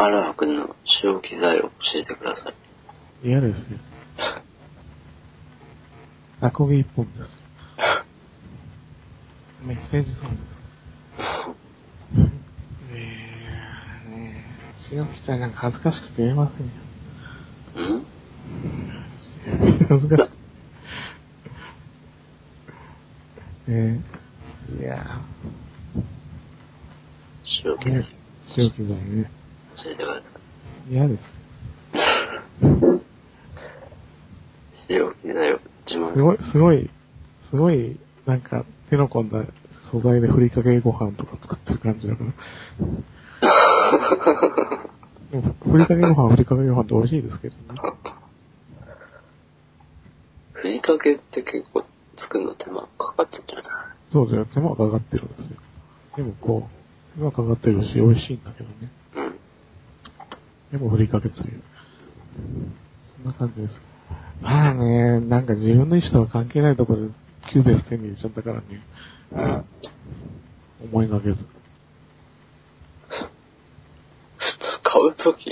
アラハ君の正気材を教えてください。嫌ですよ。アコギ一本です。メッセージソングでえ、ねえ、潮吹ちゃんなんか恥ずかしくて言えませんよ。ん？恥ずかしい。ええいやーね、潮吹剤ね。教えてください。嫌です。正気材を自慢すごい、すごい、すごい、なんか、手の込んだ素材でふりかけご飯とか作ってる感じだから。でもふりかけご飯、ふりかけご飯って美味しいですけどね。ふりかけって結構作るの手間かかってるじゃないそうだよ、手間がかかってるんですよ。でもこう、手間かかってるし、美味しいんだけどね。うん。でもふりかけつゆ。そんな感じです。まあね、なんか自分の意思とは関係ないところで Cubase 手に入れちゃったからね。思いがけず。買うとき、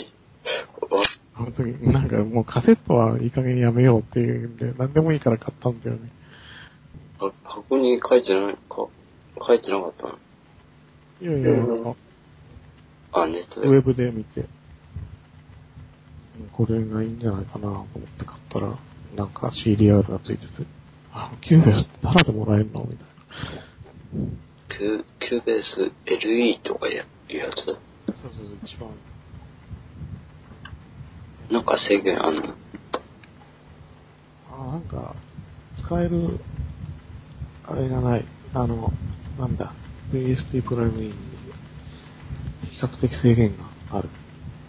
わ本当に、なんかもうカセットはいい加減やめようっていうんで、なんでもいいから買ったんだよね。は箱に書いてないか、書いてなかったの？いやいや、なんか、あ、ネットで。ウェブで見て、うんこれがいいんじゃないかなと思って買ったら、なんか CDR がついてて、あ、 Cubase ってタダでもらえるのみたいな。キュ Cubase LE とかやいうやつ？そうそうそう、一番。なんか制限あんの？あ、なんか、使える、あれがない。あの、なんだ、VST プラグインに、比較的制限がある。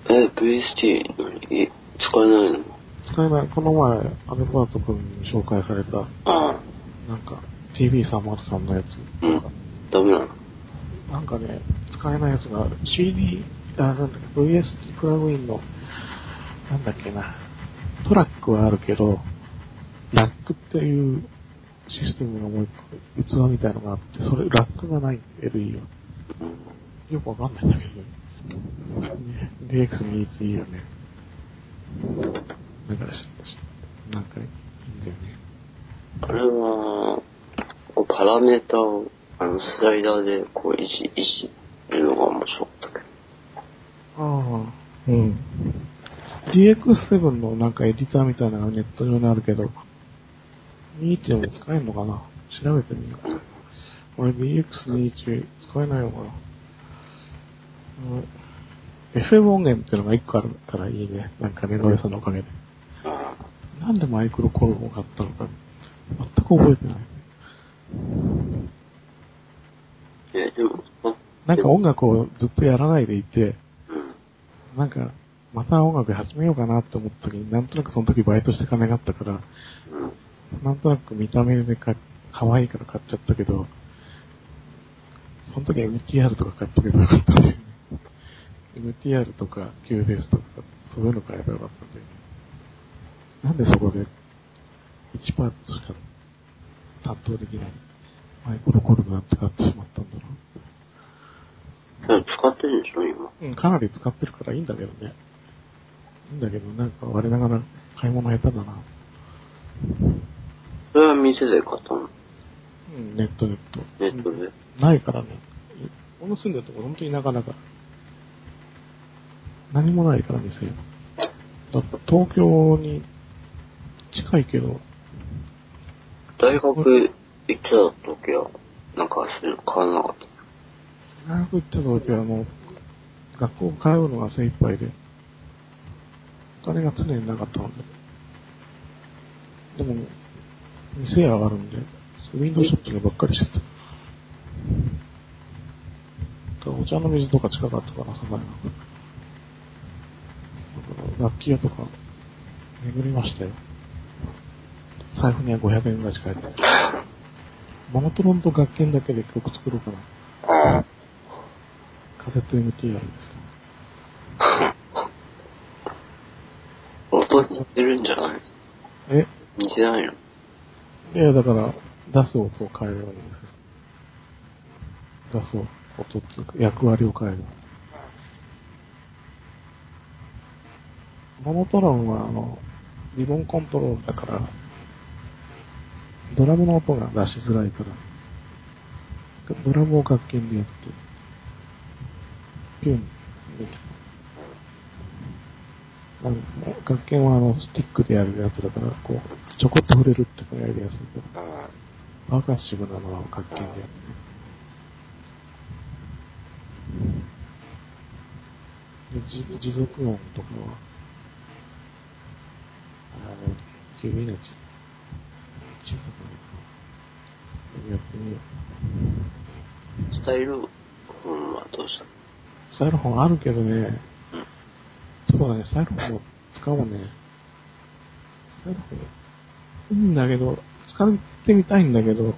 え、VST 何使えないの？使えない、この前、アルバート君に紹介された、なんか、TV303 のやつ。うん。ダメなの？なんかね、使えないやつが、CD、あ、なんだっけ、VST プラグインの、なんだっけな、トラックはあるけど、ラックっていうシステムがもう一個、器みたいのがあって、それ、ラックがない。LE は。うん。よくわかんないんだけど、ね、DX21 いいよね。なんかなんかいいんだよね。あれは、パラメータを、あの、スライダーで、こう、いじ、いじるのが面白かったけど。ああ、うん。DX7 のなんかエディターみたいなのがネット上にあるけど、21も使えるのかな？調べてみよう。俺 DX21 使えないのかな？うん FM 音源っていうのが1個あるからいいね。なんかね、ノエさんのおかげで。あなんでマイクロコルを買ったのか、全く覚えてない。あえ、でも、あなんか音楽をずっとやらないでいて、うん。なんか、また音楽始めようかなって思った時に、なんとなくその時バイトして金があったから、うん。なんとなく見た目でか、可愛いから買っちゃったけど、その時 MTR とか買っとけばよかったんだよね。MTR とか QBase とか、そういうの買えばよかったんだよね。なんでそこで1パーツしか担当できないマイクロコルガン使ってしまったんだろでも使ってるんでしょ、今。う。うん、かなり使ってるからいいんだけどね。いいんだけど、なんか我ながら買い物下手だな。それは店で買ったの？うん、ネットネット。ネットで。ないからね。俺の住んでるとこ本当に田舎だから。何もないから店東京に近いけど、大学行ってた時は、なんかそういうの買わなかった？大学行ってた時はもう、学校通うのが精一杯で、お金が常になかったので。でも、店屋があるんで、ウィンドウショップでばっかりしてた。お茶の水とか近かったから、さばいな。だから楽器屋とか、巡りましたよ。財布には500円ぐらいしか入ってない。モノトロンと楽器だけで曲作ろうかな。あカセット MT あるんですけど。音似てるんじゃない？え？似てないの？いや、だから、出す音を変えればいいんですよ。出す音っつうか、役割を変える。モノトロンはあの、リボンコントロールだから、ドラムの音が出しづらいから、ドラムを楽鍵でやって、ピュン、みたいな。なんか楽鍵はあの、スティックでやるやつだから、こう、ちょこっと触れるってのやりやすいけど、あパーカッシブなのは楽鍵でやって。持続音とかは、あの、指のち、小さくなる。やってみよう。スタイルフォンはどうしたの？スタイロフォンあるけどね、そうだね、スタイロフォンも使おうね。スタイロフォン、いいんだけど、使ってみたいんだけど、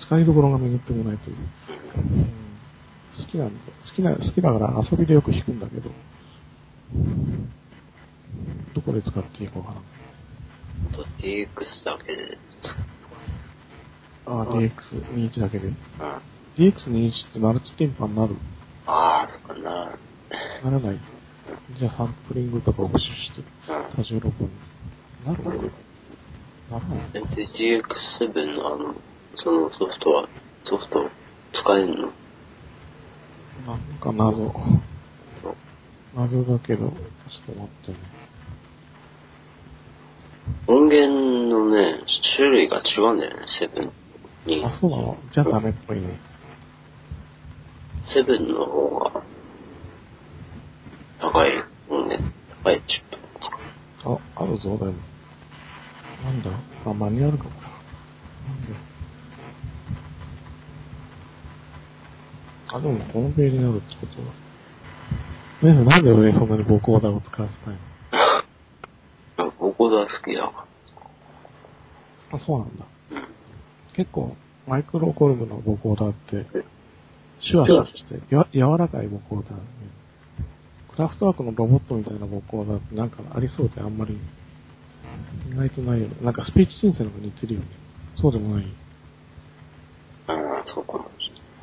使いどころが巡ってこないという。うん好きなんだ。好きな、好きだから遊びでよく弾くんだけど、どこで使っていいかわからん。あと DX だけで使ああ、DX21 だけで。う。うん。DX21 ってマルチテンパになる？ああ、そっかな。ならない。じゃあサンプリングとかを駆使して、うん。多重録音になるならない。全然 GX7 のあの、そのソフトは、ソフト使えんの？なんか謎。そう。謎だけど、ちょっと待ってね。音源のね、種類が違うんだよね、7に。あ、そうなの？じゃあダメっぽいね。7の方が、高い音源、高いチップ。あ、あるぞ、でも。なんだ？あ、マニュアルか、これ。なんだ？あ、でもホームページにあるってことは。ねえ、なんで俺そんなにボコーダーを使わせたいの？好きだかあ、そうなんだ。結構、マイクロコルムのボコーダーって、シュワシュワして、や柔らかいボコーダー、ね。クラフトワークのロボットみたいなボコーダーってなんかありそうであんまり、意外とないよね。なんかスピーチ申請の方が似てるよね。そうでもない。ああ、そうかもし